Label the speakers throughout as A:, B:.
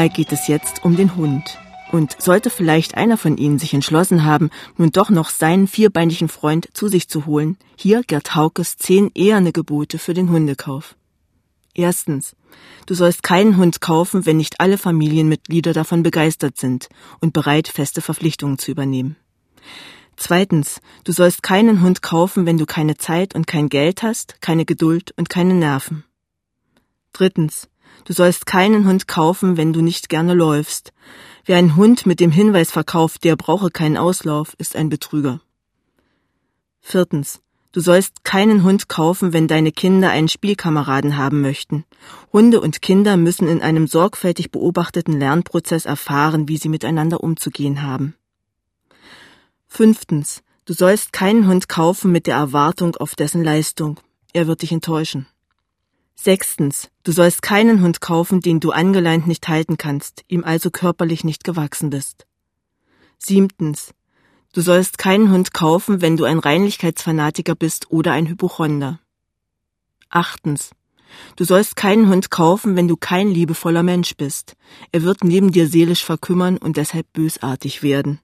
A: Mal geht es jetzt um den Hund. Und sollte vielleicht einer von Ihnen sich entschlossen haben, nun doch noch seinen vierbeinigen Freund zu sich zu holen, hier Gerd Haukes zehn eherne Gebote für den Hundekauf. Erstens. Du sollst keinen Hund kaufen, wenn nicht alle Familienmitglieder davon begeistert sind und bereit, feste Verpflichtungen zu übernehmen. Zweitens. Du sollst keinen Hund kaufen, wenn du keine Zeit und kein Geld hast, keine Geduld und keine Nerven. Drittens. Du sollst keinen Hund kaufen, wenn du nicht gerne läufst. Wer einen Hund mit dem Hinweis verkauft, der brauche keinen Auslauf, ist ein Betrüger. Viertens. Du sollst keinen Hund kaufen, wenn deine Kinder einen Spielkameraden haben möchten. Hunde und Kinder müssen in einem sorgfältig beobachteten Lernprozess erfahren, wie sie miteinander umzugehen haben. Fünftens. Du sollst keinen Hund kaufen mit der Erwartung auf dessen Leistung. Er wird dich enttäuschen. Sechstens. Du sollst keinen Hund kaufen, den du angeleint nicht halten kannst, ihm also körperlich nicht gewachsen bist. Siebtens. Du sollst keinen Hund kaufen, wenn du ein Reinlichkeitsfanatiker bist oder ein Hypochonder. Achtens. Du sollst keinen Hund kaufen, wenn du kein liebevoller Mensch bist. Er wird neben dir seelisch verkümmern und deshalb bösartig werden.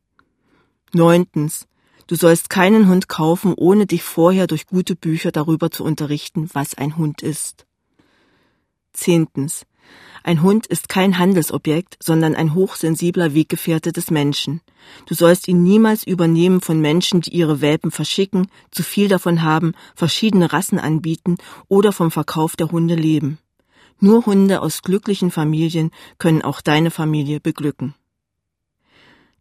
A: Neuntens. Du sollst keinen Hund kaufen, ohne dich vorher durch gute Bücher darüber zu unterrichten, was ein Hund ist. Zehntens. Ein Hund ist kein Handelsobjekt, sondern ein hochsensibler Weggefährte des Menschen. Du sollst ihn niemals übernehmen von Menschen, die ihre Welpen verschicken, zu viel davon haben, verschiedene Rassen anbieten oder vom Verkauf der Hunde leben. Nur Hunde aus glücklichen Familien können auch deine Familie beglücken.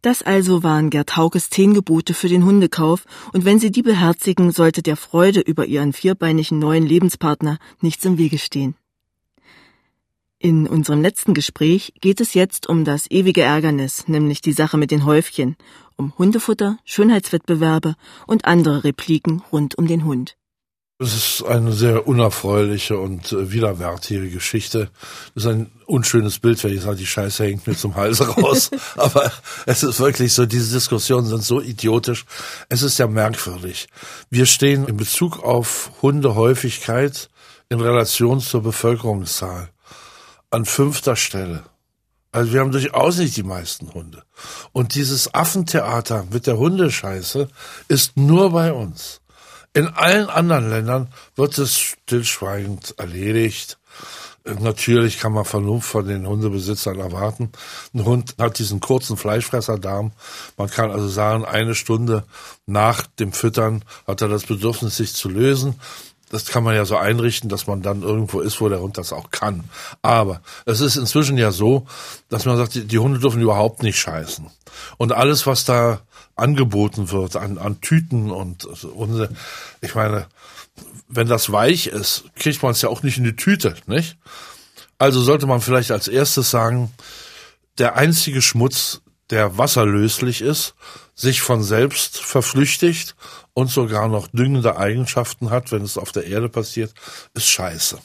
A: Das also waren Gerd Haukes zehn Gebote für den Hundekauf, und wenn Sie die beherzigen, sollte der Freude über Ihren vierbeinigen neuen Lebenspartner nichts im Wege stehen. In unserem letzten Gespräch geht es jetzt um das ewige Ärgernis, nämlich die Sache mit den Häufchen, um Hundefutter, Schönheitswettbewerbe und andere Repliken rund um den Hund.
B: Es ist eine sehr unerfreuliche und äh, widerwärtige Geschichte. Es ist ein unschönes Bild, wenn ich sage, die Scheiße hängt mir zum Hals raus. Aber es ist wirklich so, diese Diskussionen sind so idiotisch. Es ist ja merkwürdig. Wir stehen in Bezug auf Hundehäufigkeit in Relation zur Bevölkerungszahl an fünfter Stelle. Also wir haben durchaus nicht die meisten Hunde. Und dieses Affentheater mit der Hundescheiße ist nur bei uns. In allen anderen Ländern wird es stillschweigend erledigt. Natürlich kann man Vernunft von den Hundebesitzern erwarten. Ein Hund hat diesen kurzen Fleischfresserdarm. Man kann also sagen, eine Stunde nach dem Füttern hat er das Bedürfnis, sich zu lösen das kann man ja so einrichten, dass man dann irgendwo ist, wo der Hund das auch kann. Aber es ist inzwischen ja so, dass man sagt, die, Hunde dürfen überhaupt nicht scheißen. Und alles, was da angeboten wird an, an Tüten und Hunde, ich meine, wenn das weich ist, kriegt man es ja auch nicht in die Tüte, nicht? Also sollte man vielleicht als erstes sagen, der einzige Schmutz, der wasserlöslich ist, sich von selbst verflüchtigt und sogar noch düngende Eigenschaften hat, wenn es auf der Erde passiert, ist scheiße.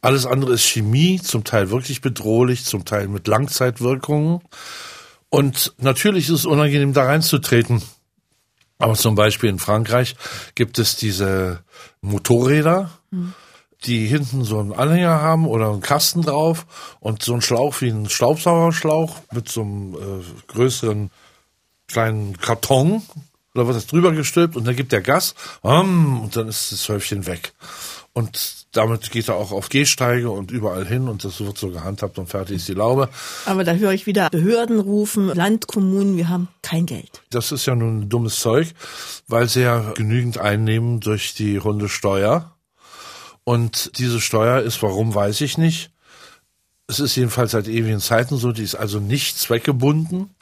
B: Alles andere ist Chemie, zum Teil wirklich bedrohlich, zum Teil mit Langzeitwirkungen. Und natürlich ist es unangenehm, da reinzutreten. Aber zum Beispiel in Frankreich gibt es diese Motorräder, mhm. Die hinten so einen Anhänger haben oder einen Kasten drauf und so einen Schlauch wie ein Staubsaugerschlauch mit so einem äh, größeren kleinen Karton, oder wird das drüber gestülpt und dann gibt er Gas und dann ist das Häufchen weg. Und damit geht er auch auf Gehsteige und überall hin und das wird so gehandhabt und fertig ist die Laube.
A: Aber da höre ich wieder Behörden rufen, Landkommunen, wir haben kein Geld.
B: Das ist ja nun dummes Zeug, weil sie ja genügend einnehmen durch die Hundesteuer. Und diese Steuer ist, warum weiß ich nicht. Es ist jedenfalls seit ewigen Zeiten so, die ist also nicht zweckgebunden.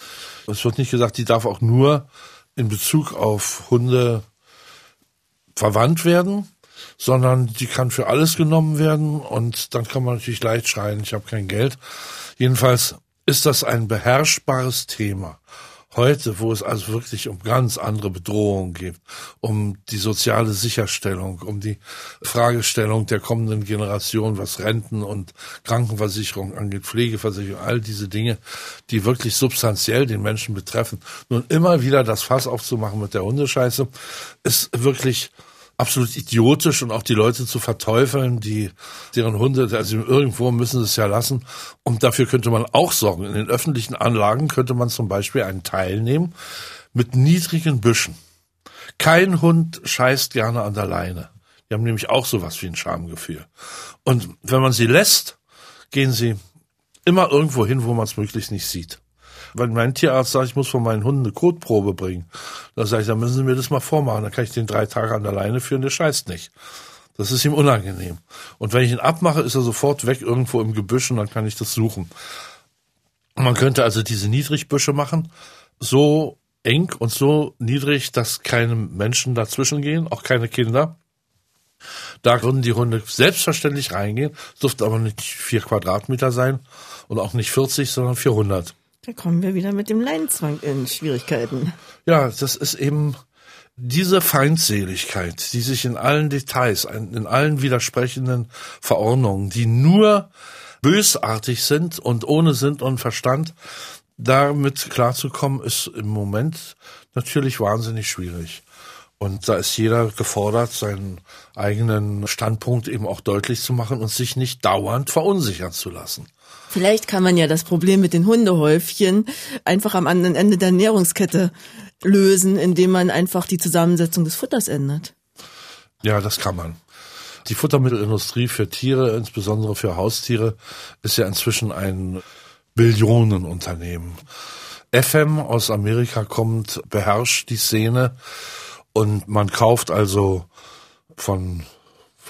B: Es wird nicht gesagt, die darf auch nur in Bezug auf Hunde verwandt werden, sondern die kann für alles genommen werden und dann kann man natürlich leicht schreien, ich habe kein Geld. Jedenfalls ist das ein beherrschbares Thema. Heute, wo es also wirklich um ganz andere Bedrohungen geht, um die soziale Sicherstellung, um die Fragestellung der kommenden Generation, was Renten und Krankenversicherung angeht, Pflegeversicherung, all diese Dinge, die wirklich substanziell den Menschen betreffen. Nun immer wieder das Fass aufzumachen mit der Hundescheiße, ist wirklich absolut idiotisch und auch die Leute zu verteufeln, die deren Hunde, also irgendwo müssen sie es ja lassen. Und dafür könnte man auch sorgen. In den öffentlichen Anlagen könnte man zum Beispiel einen Teil nehmen mit niedrigen Büschen. Kein Hund scheißt gerne an der Leine. Die haben nämlich auch sowas wie ein Schamgefühl. Und wenn man sie lässt, gehen sie immer irgendwo hin, wo man es möglichst nicht sieht. Wenn mein Tierarzt sagt, ich muss von meinen Hunden eine Kotprobe bringen, dann sage ich, dann müssen Sie mir das mal vormachen. Dann kann ich den drei Tage an der Leine führen, der scheißt nicht. Das ist ihm unangenehm. Und wenn ich ihn abmache, ist er sofort weg irgendwo im Gebüsch und dann kann ich das suchen. Man könnte also diese Niedrigbüsche machen, so eng und so niedrig, dass keine Menschen dazwischen gehen, auch keine Kinder. Da würden die Hunde selbstverständlich reingehen, dürfte aber nicht vier Quadratmeter sein und auch nicht 40, sondern 400.
A: Da kommen wir wieder mit dem Leinenzwang in Schwierigkeiten.
B: Ja, das ist eben diese Feindseligkeit, die sich in allen Details, in allen widersprechenden Verordnungen, die nur bösartig sind und ohne Sinn und Verstand, damit klarzukommen, ist im Moment natürlich wahnsinnig schwierig. Und da ist jeder gefordert, seinen eigenen Standpunkt eben auch deutlich zu machen und sich nicht dauernd verunsichern zu lassen.
A: Vielleicht kann man ja das Problem mit den Hundehäufchen einfach am anderen Ende der Ernährungskette lösen, indem man einfach die Zusammensetzung des Futters ändert.
B: Ja, das kann man. Die Futtermittelindustrie für Tiere, insbesondere für Haustiere, ist ja inzwischen ein Billionenunternehmen. FM aus Amerika kommt, beherrscht die Szene und man kauft also von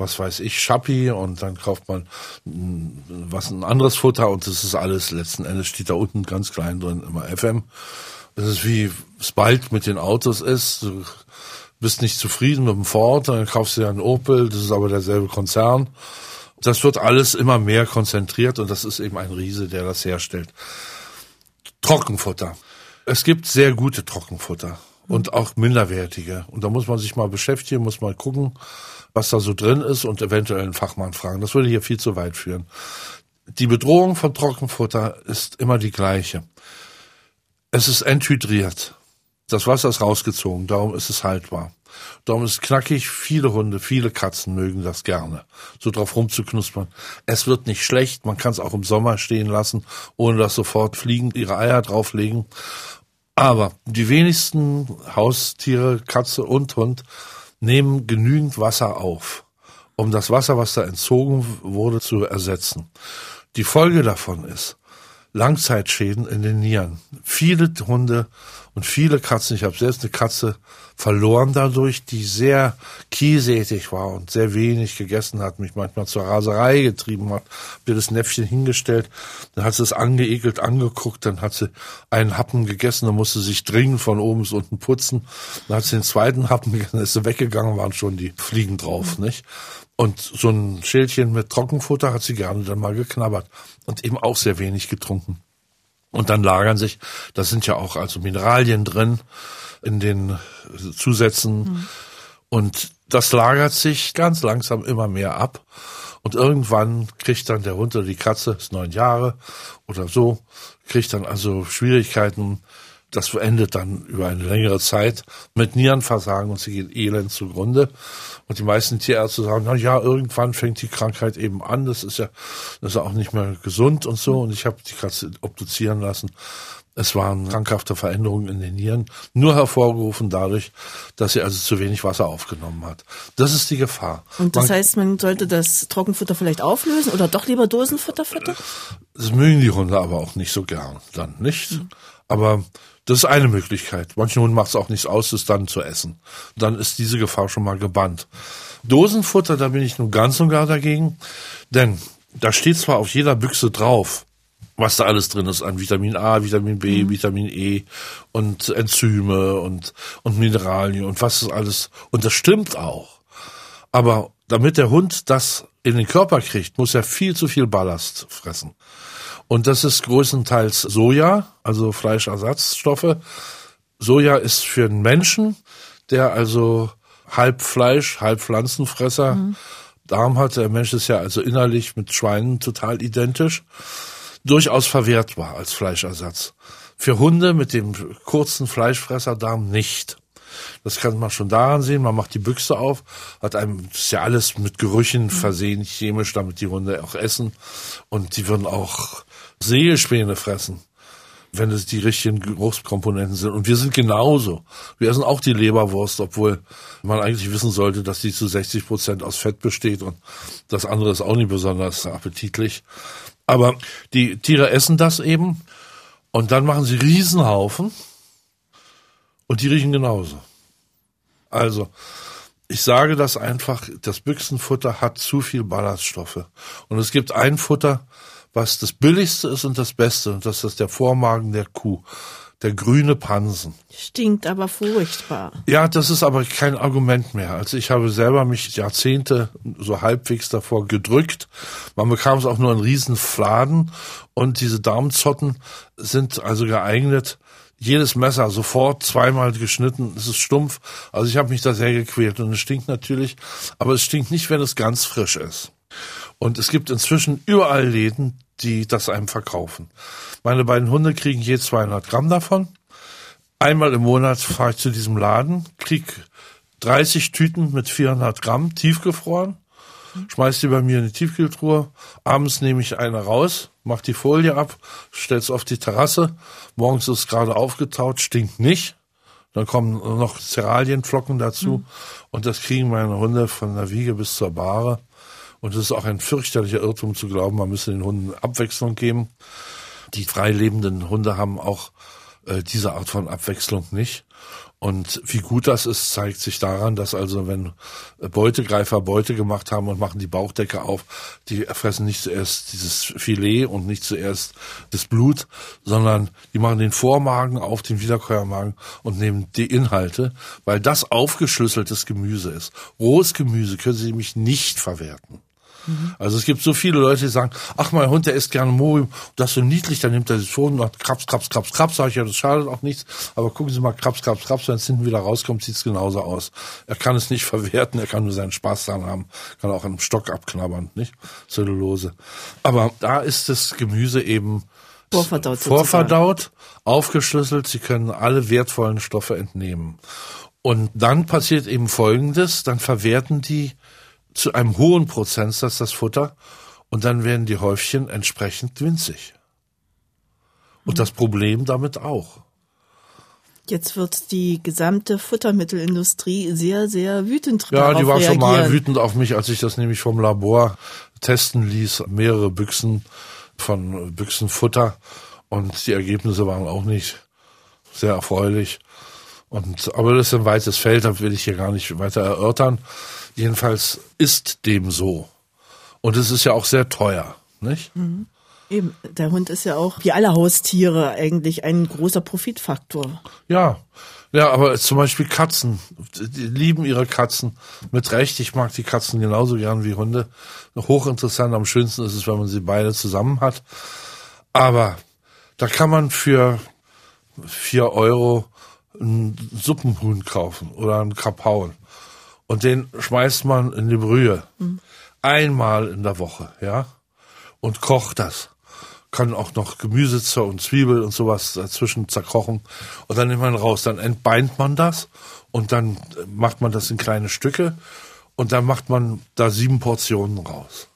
B: was weiß ich, Schappi und dann kauft man was ein anderes Futter und das ist alles, letzten Endes steht da unten ganz klein drin immer FM. Das ist wie es bald mit den Autos ist. Du bist nicht zufrieden mit dem Ford, dann kaufst du ja einen Opel, das ist aber derselbe Konzern. Das wird alles immer mehr konzentriert und das ist eben ein Riese, der das herstellt. Trockenfutter. Es gibt sehr gute Trockenfutter und auch minderwertige. Und da muss man sich mal beschäftigen, muss mal gucken, was da so drin ist und eventuell einen Fachmann fragen. Das würde hier viel zu weit führen. Die Bedrohung von Trockenfutter ist immer die gleiche. Es ist enthydriert. Das Wasser ist rausgezogen, darum ist es haltbar. Darum ist es knackig. Viele Hunde, viele Katzen mögen das gerne, so drauf rumzuknuspern. Es wird nicht schlecht. Man kann es auch im Sommer stehen lassen, ohne dass sofort Fliegen ihre Eier drauflegen. Aber die wenigsten Haustiere, Katze und Hund, nehmen genügend Wasser auf, um das Wasser, was da entzogen wurde, zu ersetzen. Die Folge davon ist Langzeitschäden in den Nieren. Viele Hunde und viele Katzen, ich habe selbst eine Katze verloren dadurch, die sehr kiesätig war und sehr wenig gegessen hat, mich manchmal zur Raserei getrieben hat, mir das Näpfchen hingestellt, dann hat sie es angeekelt angeguckt, dann hat sie einen Happen gegessen, dann musste sie sich dringend von oben bis unten putzen, dann hat sie den zweiten Happen gegessen, ist sie weggegangen, waren schon die Fliegen drauf, nicht? Und so ein Schälchen mit Trockenfutter hat sie gerne dann mal geknabbert und eben auch sehr wenig getrunken. Und dann lagern sich, da sind ja auch also Mineralien drin in den Zusätzen. Mhm. Und das lagert sich ganz langsam immer mehr ab. Und irgendwann kriegt dann der Hund oder die Katze, ist neun Jahre oder so, kriegt dann also Schwierigkeiten, das endet dann über eine längere Zeit mit Nierenversagen und sie geht elend zugrunde. Und die meisten Tierärzte sagen, na ja, irgendwann fängt die Krankheit eben an, das ist ja, das ist auch nicht mehr gesund und so. Und ich habe die Katze obduzieren lassen. Es waren krankhafte Veränderungen in den Nieren, nur hervorgerufen dadurch, dass sie also zu wenig Wasser aufgenommen hat. Das ist die Gefahr.
A: Und das man, heißt, man sollte das Trockenfutter vielleicht auflösen oder doch lieber Dosenfutter füttern?
B: Das mögen die Hunde aber auch nicht so gern, dann nicht. Mhm. Aber das ist eine Möglichkeit. Manchen Hunden macht es auch nichts aus, es dann zu essen. Dann ist diese Gefahr schon mal gebannt. Dosenfutter, da bin ich nun ganz und gar dagegen. Denn da steht zwar auf jeder Büchse drauf, was da alles drin ist an Vitamin A, Vitamin B, mhm. Vitamin E und Enzyme und, und Mineralien und was ist alles. Und das stimmt auch. Aber damit der Hund das in den Körper kriegt, muss er viel zu viel Ballast fressen. Und das ist größtenteils Soja, also Fleischersatzstoffe. Soja ist für einen Menschen, der also halb Fleisch, halb Pflanzenfresser mhm. Darm hat. Der Mensch ist ja also innerlich mit Schweinen total identisch. Durchaus verwertbar als Fleischersatz. Für Hunde mit dem kurzen Fleischfresserdarm nicht. Das kann man schon daran sehen. Man macht die Büchse auf, hat einem, das ist ja alles mit Gerüchen mhm. versehen, chemisch, damit die Hunde auch essen. Und die würden auch Seelspäne fressen, wenn es die richtigen Geruchskomponenten sind. Und wir sind genauso. Wir essen auch die Leberwurst, obwohl man eigentlich wissen sollte, dass die zu 60 Prozent aus Fett besteht und das andere ist auch nicht besonders appetitlich. Aber die Tiere essen das eben und dann machen sie Riesenhaufen und die riechen genauso. Also, ich sage das einfach, das Büchsenfutter hat zu viel Ballaststoffe. Und es gibt ein Futter, was das billigste ist und das Beste. Und das ist der Vormagen der Kuh. Der grüne Pansen.
A: Stinkt aber furchtbar.
B: Ja, das ist aber kein Argument mehr. Also ich habe selber mich Jahrzehnte so halbwegs davor gedrückt. Man bekam es auch nur in Riesenfladen und diese Darmzotten sind also geeignet, jedes Messer sofort zweimal geschnitten, es ist stumpf. Also ich habe mich da sehr gequält und es stinkt natürlich, aber es stinkt nicht, wenn es ganz frisch ist. Und es gibt inzwischen überall Läden, die das einem verkaufen. Meine beiden Hunde kriegen je 200 Gramm davon. Einmal im Monat fahre ich zu diesem Laden, krieg 30 Tüten mit 400 Gramm tiefgefroren, schmeiß die bei mir in die Tiefkühltruhe. Abends nehme ich eine raus, mach die Folie ab, stell's auf die Terrasse. Morgens ist es gerade aufgetaut, stinkt nicht. Dann kommen noch Cerealienflocken dazu. Mhm. Und das kriegen meine Hunde von der Wiege bis zur Bahre. Und es ist auch ein fürchterlicher Irrtum zu glauben, man müsse den Hunden Abwechslung geben. Die frei lebenden Hunde haben auch äh, diese Art von Abwechslung nicht. Und wie gut das ist, zeigt sich daran, dass also wenn Beutegreifer Beute gemacht haben und machen die Bauchdecke auf, die fressen nicht zuerst dieses Filet und nicht zuerst das Blut, sondern die machen den Vormagen auf, den Wiederkäuermagen und nehmen die Inhalte, weil das aufgeschlüsseltes Gemüse ist. Rohes Gemüse können sie nämlich nicht verwerten. Mhm. Also es gibt so viele Leute, die sagen, ach, mein Hund, der isst gerne Morium, das ist so niedlich, dann nimmt er sich schon und Krabs, Krabs, Krabs, Krabs, sag ich ja, das schadet auch nichts. Aber gucken Sie mal, Krabs, Krabs, Krabs, wenn es hinten wieder rauskommt, sieht es genauso aus. Er kann es nicht verwerten, er kann nur seinen Spaß daran haben, kann auch einen Stock abknabbern, nicht? Zellulose. Aber da ist das Gemüse eben
A: vorverdaut,
B: vorverdaut aufgeschlüsselt, Sie können alle wertvollen Stoffe entnehmen. Und dann passiert eben Folgendes, dann verwerten die zu einem hohen Prozentsatz das Futter und dann werden die Häufchen entsprechend winzig. Und das Problem damit auch.
A: Jetzt wird die gesamte Futtermittelindustrie sehr, sehr wütend
B: Ja, die war reagieren. schon mal wütend auf mich, als ich das nämlich vom Labor testen ließ. Mehrere Büchsen von Büchsenfutter. Und die Ergebnisse waren auch nicht sehr erfreulich. Und, aber das ist ein weites Feld, da will ich hier gar nicht weiter erörtern. Jedenfalls ist dem so. Und es ist ja auch sehr teuer, nicht? Mhm.
A: Eben, der Hund ist ja auch, wie alle Haustiere, eigentlich ein großer Profitfaktor.
B: Ja, ja, aber zum Beispiel Katzen, die lieben ihre Katzen mit Recht. Ich mag die Katzen genauso gern wie Hunde. Hochinteressant, am schönsten ist es, wenn man sie beide zusammen hat. Aber da kann man für vier Euro ein Suppenhuhn kaufen oder ein Krapaun und den schmeißt man in die Brühe. Mhm. Einmal in der Woche, ja. Und kocht das. Kann auch noch Gemüse und Zwiebel und sowas dazwischen zerkochen. Und dann nimmt man raus. Dann entbeint man das und dann macht man das in kleine Stücke und dann macht man da sieben Portionen raus.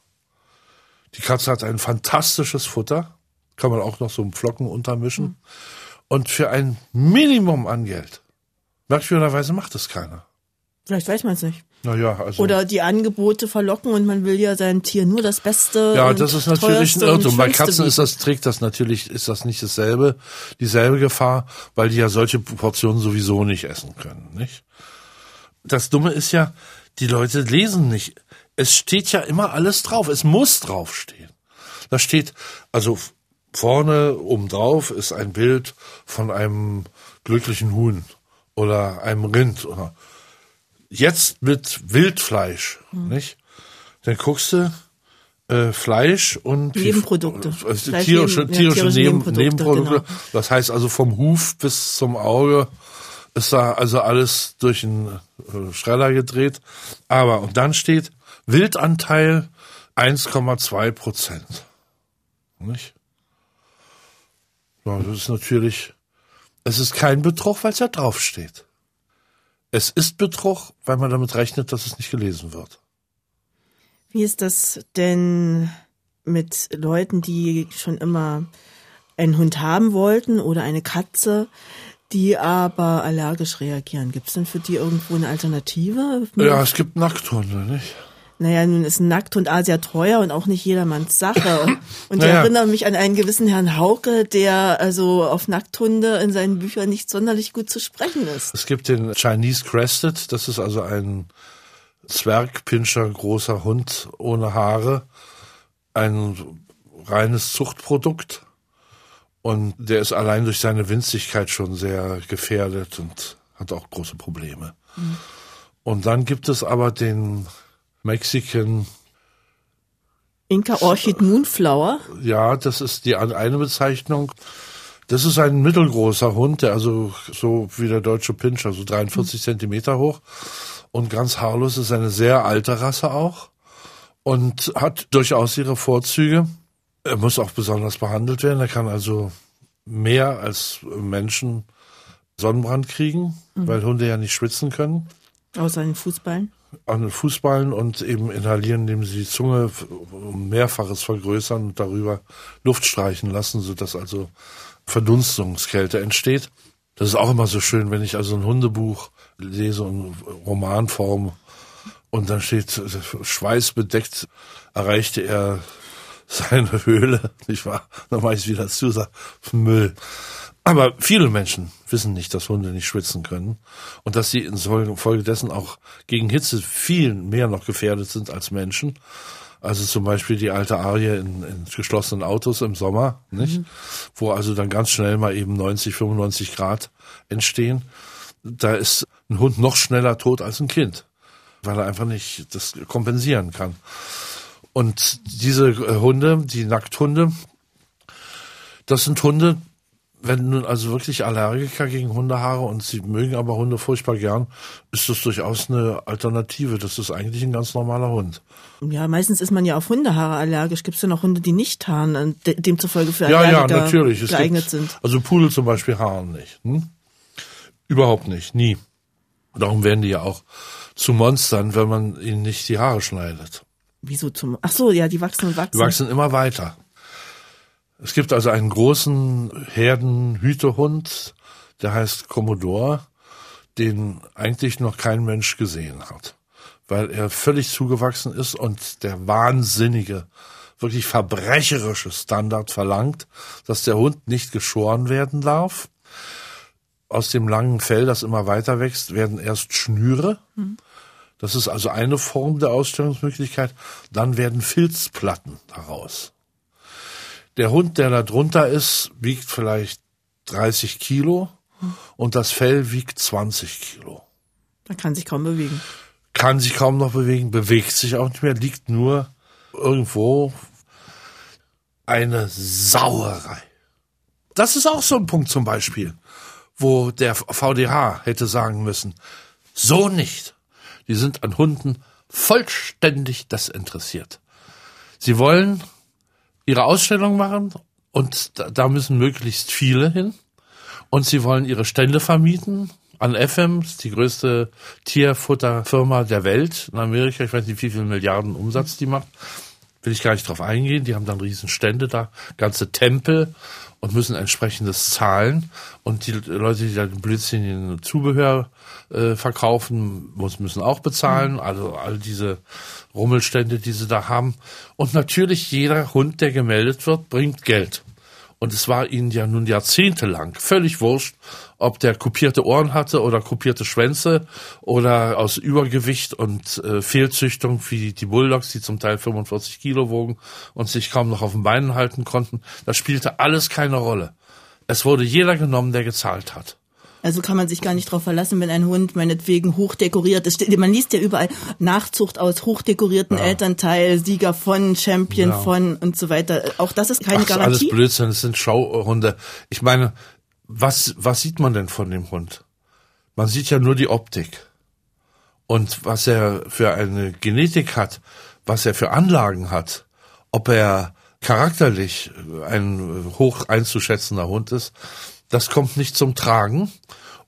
B: Die Katze hat ein fantastisches Futter. Kann man auch noch so einen Flocken untermischen. Mhm. Und für ein Minimum an Geld, merkwürdigerweise macht es keiner.
A: Vielleicht weiß man es nicht.
B: Naja, also.
A: Oder die Angebote verlocken und man will ja sein Tier nur das Beste.
B: Ja, das ist natürlich ein Irrtum. Bei Katzen ist das, trägt das natürlich, ist das nicht dasselbe, dieselbe Gefahr, weil die ja solche Portionen sowieso nicht essen können, nicht? Das Dumme ist ja, die Leute lesen nicht. Es steht ja immer alles drauf. Es muss draufstehen. Da steht, also vorne oben drauf ist ein Bild von einem glücklichen Huhn oder einem Rind oder jetzt mit Wildfleisch, mhm. nicht? Dann guckst du, Äh, Fleisch und
A: Nebenprodukte.
B: Äh,
A: Fleisch,
B: tierische,
A: Neben- ja,
B: tierische,
A: tierische
B: Neben,
A: Nebenprodukte,
B: Nebenprodukte.
A: genau.
B: Das heißt also vom Huf bis zum Auge ist da also alles durch einen äh, Schreller gedreht. Aber, und dann steht Wildanteil 1,2 Prozent. Nicht? Ja, das ist natürlich, es ist kein Betrug, weil es ja draufsteht. Es ist Betrug, weil man damit rechnet, dass es nicht gelesen wird.
A: Wie ist das denn mit Leuten, die schon immer einen Hund haben wollten oder eine Katze, die aber allergisch reagieren? Gibt es denn für die irgendwo eine Alternative?
B: Ja, es gibt Nackthunde, nicht?
A: Naja, nun ist ein Nackthund A sehr teuer und auch nicht jedermanns Sache. Und ich
B: Naja.
A: erinnere mich an einen gewissen Herrn Hauke, der also auf Nackthunde in seinen Büchern nicht sonderlich gut zu sprechen ist.
B: Es gibt den Chinese Crested, das ist also ein Zwergpinscher, großer Hund ohne Haare, ein reines Zuchtprodukt. Und der ist allein durch seine Winzigkeit schon sehr gefährdet und hat auch große Probleme. Und dann gibt es aber den Mexican,
A: Inka Orchid Moonflower.
B: ja, das ist die eine Bezeichnung. Das ist ein mittelgroßer Hund, der also so wie der deutsche Pinscher, so 43 Zentimeter hoch und ganz haarlos ist eine sehr alte Rasse auch und hat durchaus ihre Vorzüge. Er muss auch besonders behandelt werden. Er kann also mehr als Menschen Sonnenbrand kriegen, weil Hunde ja nicht schwitzen können
A: Außer den Fußballen.
B: An Fußballen und eben inhalieren, indem sie die Zunge um mehrfaches vergrößern und darüber Luft streichen lassen, sodass also Verdunstungskälte entsteht. Das ist auch immer so schön, wenn ich also ein Hundebuch lese in Romanform und dann steht schweißbedeckt erreichte er seine Höhle, nicht wahr? Dann mache ich es wieder zu, sag, Müll. Aber viele Menschen wissen nicht, dass Hunde nicht schwitzen können und dass sie infolgedessen auch gegen Hitze viel mehr noch gefährdet sind als Menschen. Also zum Beispiel die alte Arie in, in geschlossenen Autos im Sommer, nicht? Wo also dann ganz schnell mal eben 90, 95 Grad entstehen. Da ist ein Hund noch schneller tot als ein Kind, weil er einfach nicht das kompensieren kann. Und diese äh, Hunde, die Nackthunde, das sind Hunde, wenn nun also wirklich Allergiker gegen Hundehaare und sie mögen aber Hunde furchtbar gern, ist das durchaus eine Alternative. Das ist eigentlich ein ganz normaler Hund.
A: Ja, meistens ist man ja auf Hundehaare allergisch. Gibt es ja noch Hunde, die nicht haaren, und de- demzufolge für
B: Ja, ja,
A: Allergiker
B: natürlich. Es
A: geeignet
B: gibt,
A: sind.
B: Also Pudel zum Beispiel haaren nicht. Hm? Überhaupt nicht, nie. Darum werden die ja auch zu Monstern, wenn man ihnen nicht die Haare schneidet.
A: Wieso zum? Ach so, ja, die wachsen und wachsen.
B: Die wachsen immer weiter. Es gibt also einen großen Herdenhütehund, der heißt Commodore, den eigentlich noch kein Mensch gesehen hat, weil er völlig zugewachsen ist und der wahnsinnige, wirklich verbrecherische Standard verlangt, dass der Hund nicht geschoren werden darf. Aus dem langen Fell, das immer weiter wächst, werden erst Schnüre. Das ist also eine Form der Ausstellungsmöglichkeit. Dann werden Filzplatten daraus. Der Hund, der da drunter ist, wiegt vielleicht 30 Kilo und das Fell wiegt 20 Kilo.
A: Man kann sich kaum bewegen.
B: Kann sich kaum noch bewegen, bewegt sich auch nicht mehr, liegt nur irgendwo eine Sauerei. Das ist auch so ein Punkt zum Beispiel, wo der VDH hätte sagen müssen, so nicht. Die sind an Hunden vollständig desinteressiert. Sie wollen ihre Ausstellung machen und da, müssen möglichst viele hin. Und sie wollen ihre Stände vermieten an FM, die größte Tierfutterfirma der Welt in Amerika. Ich weiß nicht, wie viel Milliarden Umsatz die macht. Will ich gar nicht drauf eingehen. Die haben dann riesen Stände da, ganze Tempel und müssen entsprechendes zahlen. Und die Leute, die da den blödsinnigen Zubehör äh, verkaufen, muss, müssen auch bezahlen. Also all diese Rummelstände, die sie da haben. Und natürlich jeder Hund, der gemeldet wird, bringt Geld. Und es war ihnen ja nun jahrzehntelang völlig wurscht, ob der kopierte Ohren hatte oder kopierte Schwänze oder aus Übergewicht und äh, Fehlzüchtung wie die Bulldogs, die zum Teil 45 Kilo wogen und sich kaum noch auf den Beinen halten konnten. Das spielte alles keine Rolle. Es wurde jeder genommen, der gezahlt hat.
A: Also kann man sich gar nicht darauf verlassen, wenn ein Hund meinetwegen hochdekoriert ist. Man liest ja überall Nachzucht aus hochdekorierten ja. Elternteil, Sieger von, Champion ja. von und so weiter. Auch das ist keine Ach, Garantie.
B: Alles Blödsinn, es sind Schauhunde. Ich meine, was, was sieht man denn von dem Hund? Man sieht ja nur die Optik. Und was er für eine Genetik hat, was er für Anlagen hat, ob er charakterlich ein hoch einzuschätzender Hund ist, das kommt nicht zum Tragen.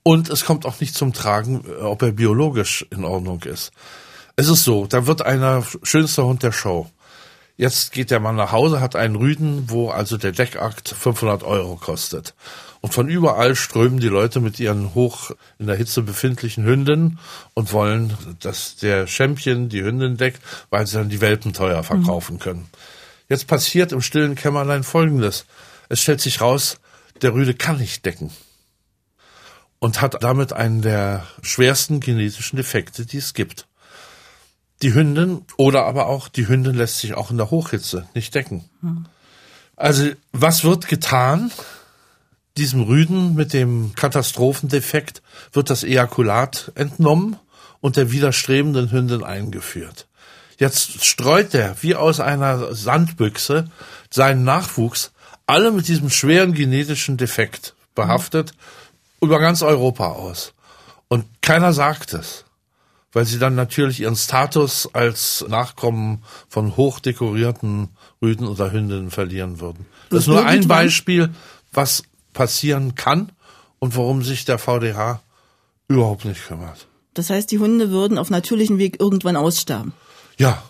B: Und es kommt auch nicht zum Tragen, ob er biologisch in Ordnung ist. Es ist so, da wird einer schönster Hund der Show. Jetzt geht der Mann nach Hause, hat einen Rüden, wo also der Deckakt 500 Euro kostet. Und von überall strömen die Leute mit ihren hoch in der Hitze befindlichen Hünden und wollen, dass der Champion die Hündin deckt, weil sie dann die Welpen teuer verkaufen können. Jetzt passiert im stillen Kämmerlein Folgendes. Es stellt sich raus, der Rüde kann nicht decken und hat damit einen der schwersten genetischen Defekte, die es gibt. Die Hündin oder aber auch die Hündin lässt sich auch in der Hochhitze nicht decken. Also was wird getan? Diesem Rüden mit dem Katastrophendefekt wird das Ejakulat entnommen und der widerstrebenden Hündin eingeführt. Jetzt streut er wie aus einer Sandbüchse seinen Nachwuchs, alle mit diesem schweren genetischen Defekt behaftet, mhm. über ganz Europa aus. Und keiner sagt es, weil sie dann natürlich ihren Status als Nachkommen von hochdekorierten Rüden oder Hündinnen verlieren würden. Das ist nur ein Beispiel, was passieren kann und warum sich der VDH überhaupt nicht kümmert.
A: Das heißt, die Hunde würden auf natürlichem Weg irgendwann aussterben.
B: Ja.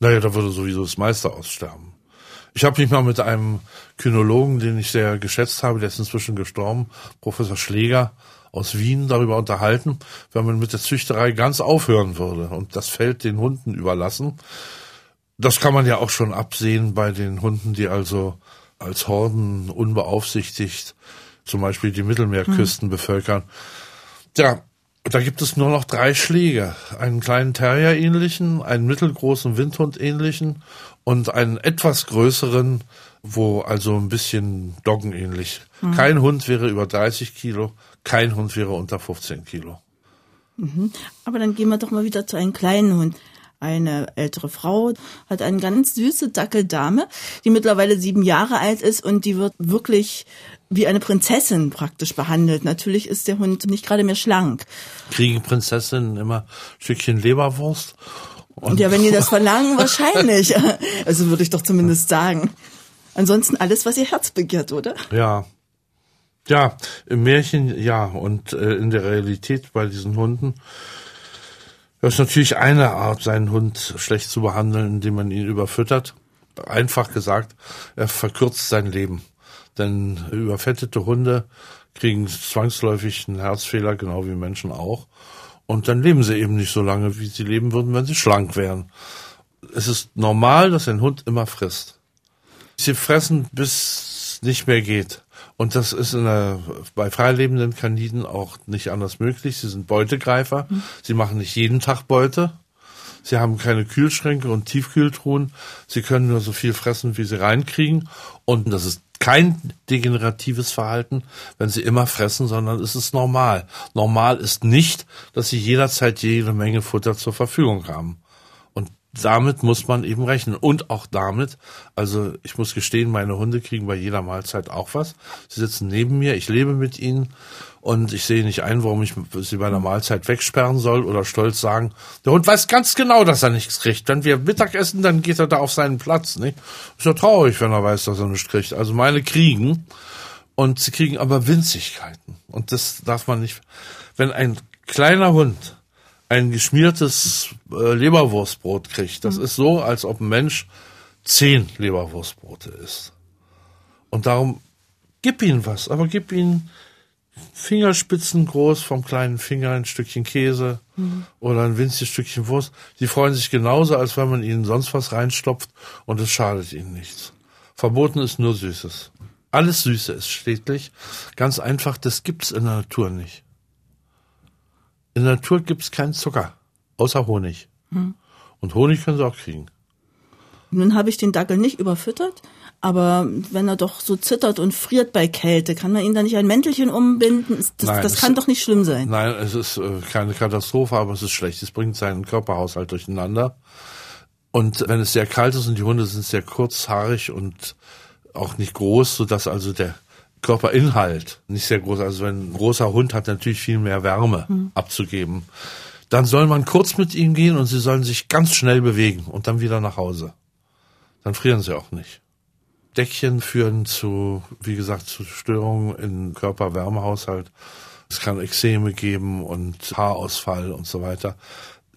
B: Naja, da würde sowieso das Meister aussterben. Ich habe mich mal mit einem Kynologen, den ich sehr geschätzt habe, der ist inzwischen gestorben, Professor Schläger aus Wien, darüber unterhalten, wenn man mit der Züchterei ganz aufhören würde und das Feld den Hunden überlassen. Das kann man ja auch schon absehen bei den Hunden, die also als Horden unbeaufsichtigt zum Beispiel die Mittelmeerküsten mhm. bevölkern. Ja, da gibt es nur noch drei Schläge. Einen kleinen Terrier-ähnlichen, einen mittelgroßen Windhund-ähnlichen und einen etwas größeren, wo also ein bisschen Doggen-ähnlich. Mhm. Kein Hund wäre über 30 Kilo, kein Hund wäre unter 15 Kilo.
A: Mhm. Aber dann gehen wir doch mal wieder zu einem kleinen Hund. Eine ältere Frau hat eine ganz süße Dackeldame, die mittlerweile sieben Jahre alt ist und die wird wirklich wie eine Prinzessin praktisch behandelt. Natürlich ist der Hund nicht gerade mehr schlank.
B: Kriegen Prinzessinnen immer ein Stückchen Leberwurst?
A: Und ja, wenn die das verlangen, wahrscheinlich. Also würde ich doch zumindest sagen. Ansonsten alles, was ihr Herz begehrt, oder?
B: Ja. Ja, im Märchen ja und äh, in der Realität bei diesen Hunden das ist natürlich eine Art, seinen Hund schlecht zu behandeln, indem man ihn überfüttert. Einfach gesagt, er verkürzt sein Leben. Denn überfettete Hunde kriegen zwangsläufig einen Herzfehler, genau wie Menschen auch. Und dann leben sie eben nicht so lange, wie sie leben würden, wenn sie schlank wären. Es ist normal, dass ein Hund immer frisst. Sie fressen, bis es nicht mehr geht. Und das ist der, bei freilebenden Kaniden auch nicht anders möglich. Sie sind Beutegreifer. Mhm. Sie machen nicht jeden Tag Beute. Sie haben keine Kühlschränke und Tiefkühltruhen. Sie können nur so viel fressen, wie sie reinkriegen. Und das ist kein degeneratives Verhalten, wenn sie immer fressen, sondern es ist normal. Normal ist nicht, dass sie jederzeit jede Menge Futter zur Verfügung haben damit muss man eben rechnen. Und auch damit, also ich muss gestehen, meine Hunde kriegen bei jeder Mahlzeit auch was. Sie sitzen neben mir, ich lebe mit ihnen und ich sehe nicht ein, warum ich sie bei einer Mahlzeit wegsperren soll oder stolz sagen, der Hund weiß ganz genau, dass er nichts kriegt. Wenn wir Mittag essen, dann geht er da auf seinen Platz. Nicht? Ist ja traurig, wenn er weiß, dass er nichts kriegt. Also meine kriegen und sie kriegen aber Winzigkeiten. Und das darf man nicht. Wenn ein kleiner Hund ein geschmiertes äh, Leberwurstbrot kriegt. Das mhm. ist so, als ob ein Mensch zehn Leberwurstbrote isst. Und darum gib ihm was, aber gib ihm Fingerspitzen groß vom kleinen Finger ein Stückchen Käse mhm. oder ein winziges Stückchen Wurst. Die freuen sich genauso, als wenn man ihnen sonst was reinstopft und es schadet ihnen nichts. Verboten ist nur Süßes. Alles Süße ist schädlich. Ganz einfach, das gibt's in der Natur nicht. In der Natur gibt es keinen Zucker, außer Honig. Hm. Und Honig können sie auch kriegen.
A: Nun habe ich den Dackel nicht überfüttert, aber wenn er doch so zittert und friert bei Kälte, kann man ihn da nicht ein Mäntelchen umbinden? Das, Nein, das kann doch nicht schlimm sein.
B: Nein, es ist äh, keine Katastrophe, aber es ist schlecht. Es bringt seinen Körperhaushalt durcheinander. Und wenn es sehr kalt ist und die Hunde sind sehr kurzhaarig und auch nicht groß, so dass also der Körperinhalt nicht sehr groß, also wenn ein großer Hund hat natürlich viel mehr Wärme mhm. abzugeben, dann soll man kurz mit ihm gehen und sie sollen sich ganz schnell bewegen und dann wieder nach Hause. Dann frieren sie auch nicht. Deckchen führen zu, wie gesagt, zu Störungen im Körperwärmehaushalt. Es kann Ekzeme geben und Haarausfall und so weiter.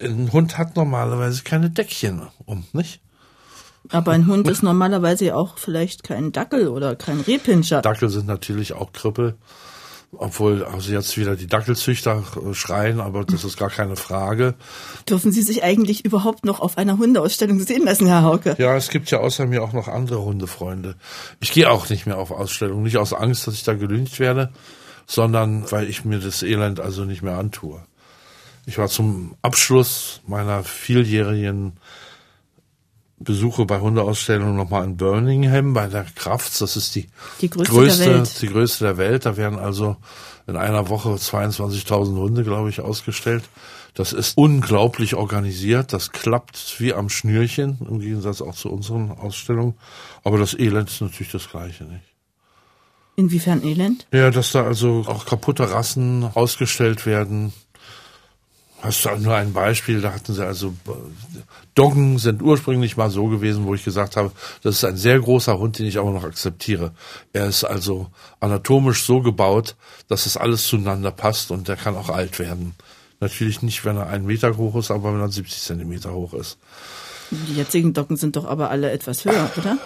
B: Ein Hund hat normalerweise keine Deckchen um, nicht?
A: Aber ein Hund ist normalerweise auch vielleicht kein Dackel oder kein Rehpinscher.
B: Dackel sind natürlich auch Krüppel. Obwohl also jetzt wieder die Dackelzüchter schreien, aber das ist gar keine Frage.
A: Dürfen Sie sich eigentlich überhaupt noch auf einer Hundeausstellung sehen lassen, Herr Hauke?
B: Ja, es gibt ja außer mir auch noch andere Hundefreunde. Ich gehe auch nicht mehr auf Ausstellungen, nicht aus Angst, dass ich da gelüncht werde, sondern weil ich mir das Elend also nicht mehr antue. Ich war zum Abschluss meiner vieljährigen Besuche bei Hundeausstellungen nochmal in Birmingham bei der Crafts. Das ist die, die größte, größte, der Welt. die größte der Welt. Da werden also in einer Woche 22.000 Hunde, glaube ich, ausgestellt. Das ist unglaublich organisiert. Das klappt wie am Schnürchen, im Gegensatz auch zu unseren Ausstellungen. Aber das Elend ist natürlich das Gleiche, nicht?
A: Inwiefern Elend?
B: Ja, dass da also auch kaputte Rassen ausgestellt werden, Hast du nur ein Beispiel, da hatten sie also Doggen sind ursprünglich mal so gewesen, wo ich gesagt habe, das ist ein sehr großer Hund, den ich aber noch akzeptiere. Er ist also anatomisch so gebaut, dass es alles zueinander passt und der kann auch alt werden. Natürlich nicht, wenn er einen Meter hoch ist, aber wenn er 70 Zentimeter hoch ist.
A: Die jetzigen Doggen sind doch aber alle etwas höher, oder?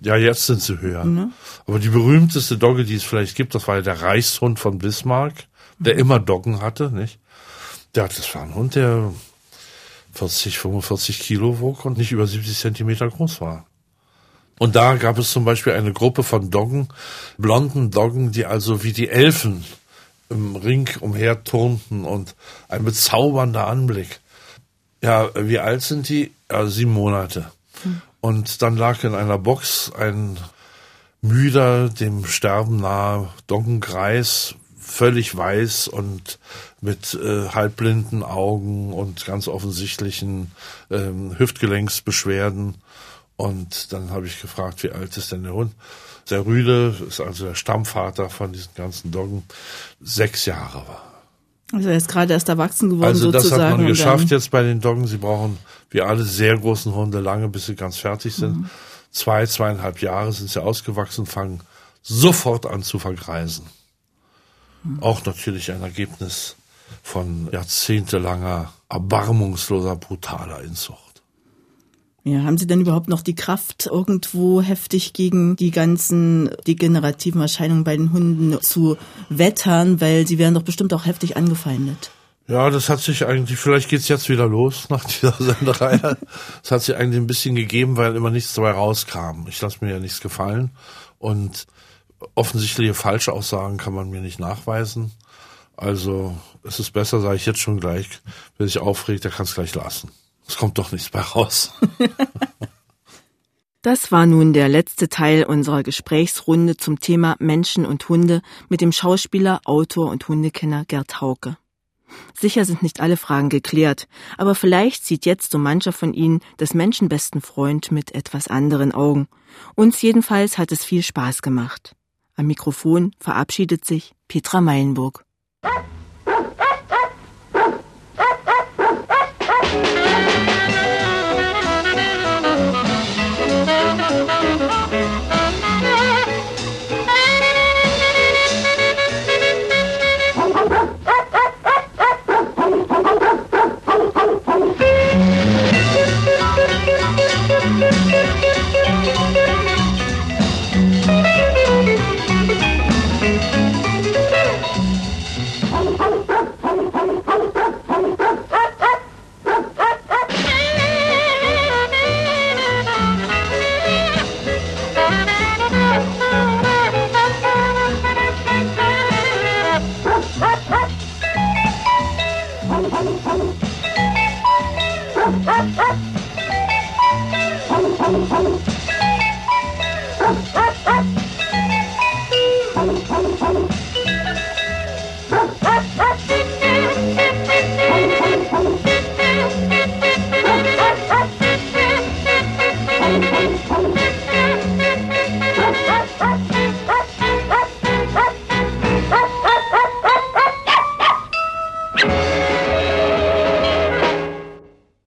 B: Ja, jetzt sind sie höher. Mhm. Aber die berühmteste Dogge, die es vielleicht gibt, das war ja der Reichshund von Bismarck, der mhm. immer Doggen hatte, nicht? Ja, das war ein Hund, der 40, 45 Kilo wog und nicht über 70 Zentimeter groß war. Und da gab es zum Beispiel eine Gruppe von Doggen, blonden Doggen, die also wie die Elfen im Ring umherturnten und ein bezaubernder Anblick. Ja, wie alt sind die? Ja, sieben Monate. Und dann lag in einer Box ein müder, dem Sterben nahe Doggengreis, völlig weiß und mit äh, halbblinden Augen und ganz offensichtlichen ähm, Hüftgelenksbeschwerden. Und dann habe ich gefragt, wie alt ist denn der Hund? Der Rüde ist also der Stammvater von diesen ganzen Doggen, sechs Jahre war.
A: Also er ist gerade erst erwachsen geworden.
B: Also das
A: sozusagen
B: hat man geschafft jetzt bei den Doggen. Sie brauchen wie alle sehr großen Hunde lange, bis sie ganz fertig sind. Mhm. Zwei, zweieinhalb Jahre sind sie ausgewachsen, fangen sofort an zu vergreisen. Auch natürlich ein Ergebnis von jahrzehntelanger, erbarmungsloser, brutaler Inzucht.
A: Ja, haben Sie denn überhaupt noch die Kraft, irgendwo heftig gegen die ganzen degenerativen Erscheinungen bei den Hunden zu wettern, weil sie werden doch bestimmt auch heftig angefeindet.
B: Ja, das hat sich eigentlich, vielleicht geht's jetzt wieder los nach dieser Senderei. Es hat sich eigentlich ein bisschen gegeben, weil immer nichts dabei rauskam. Ich lasse mir ja nichts gefallen und offensichtliche Falschaussagen kann man mir nicht nachweisen. Also es ist besser, sage ich jetzt schon gleich, wer sich aufregt, der kann es gleich lassen. Es kommt doch nichts mehr raus.
A: Das war nun der letzte Teil unserer Gesprächsrunde zum Thema Menschen und Hunde mit dem Schauspieler, Autor und Hundekenner Gerd Hauke. Sicher sind nicht alle Fragen geklärt, aber vielleicht sieht jetzt so mancher von Ihnen das menschenbesten Freund mit etwas anderen Augen. Uns jedenfalls hat es viel Spaß gemacht. Am Mikrofon verabschiedet sich Petra Meilenburg.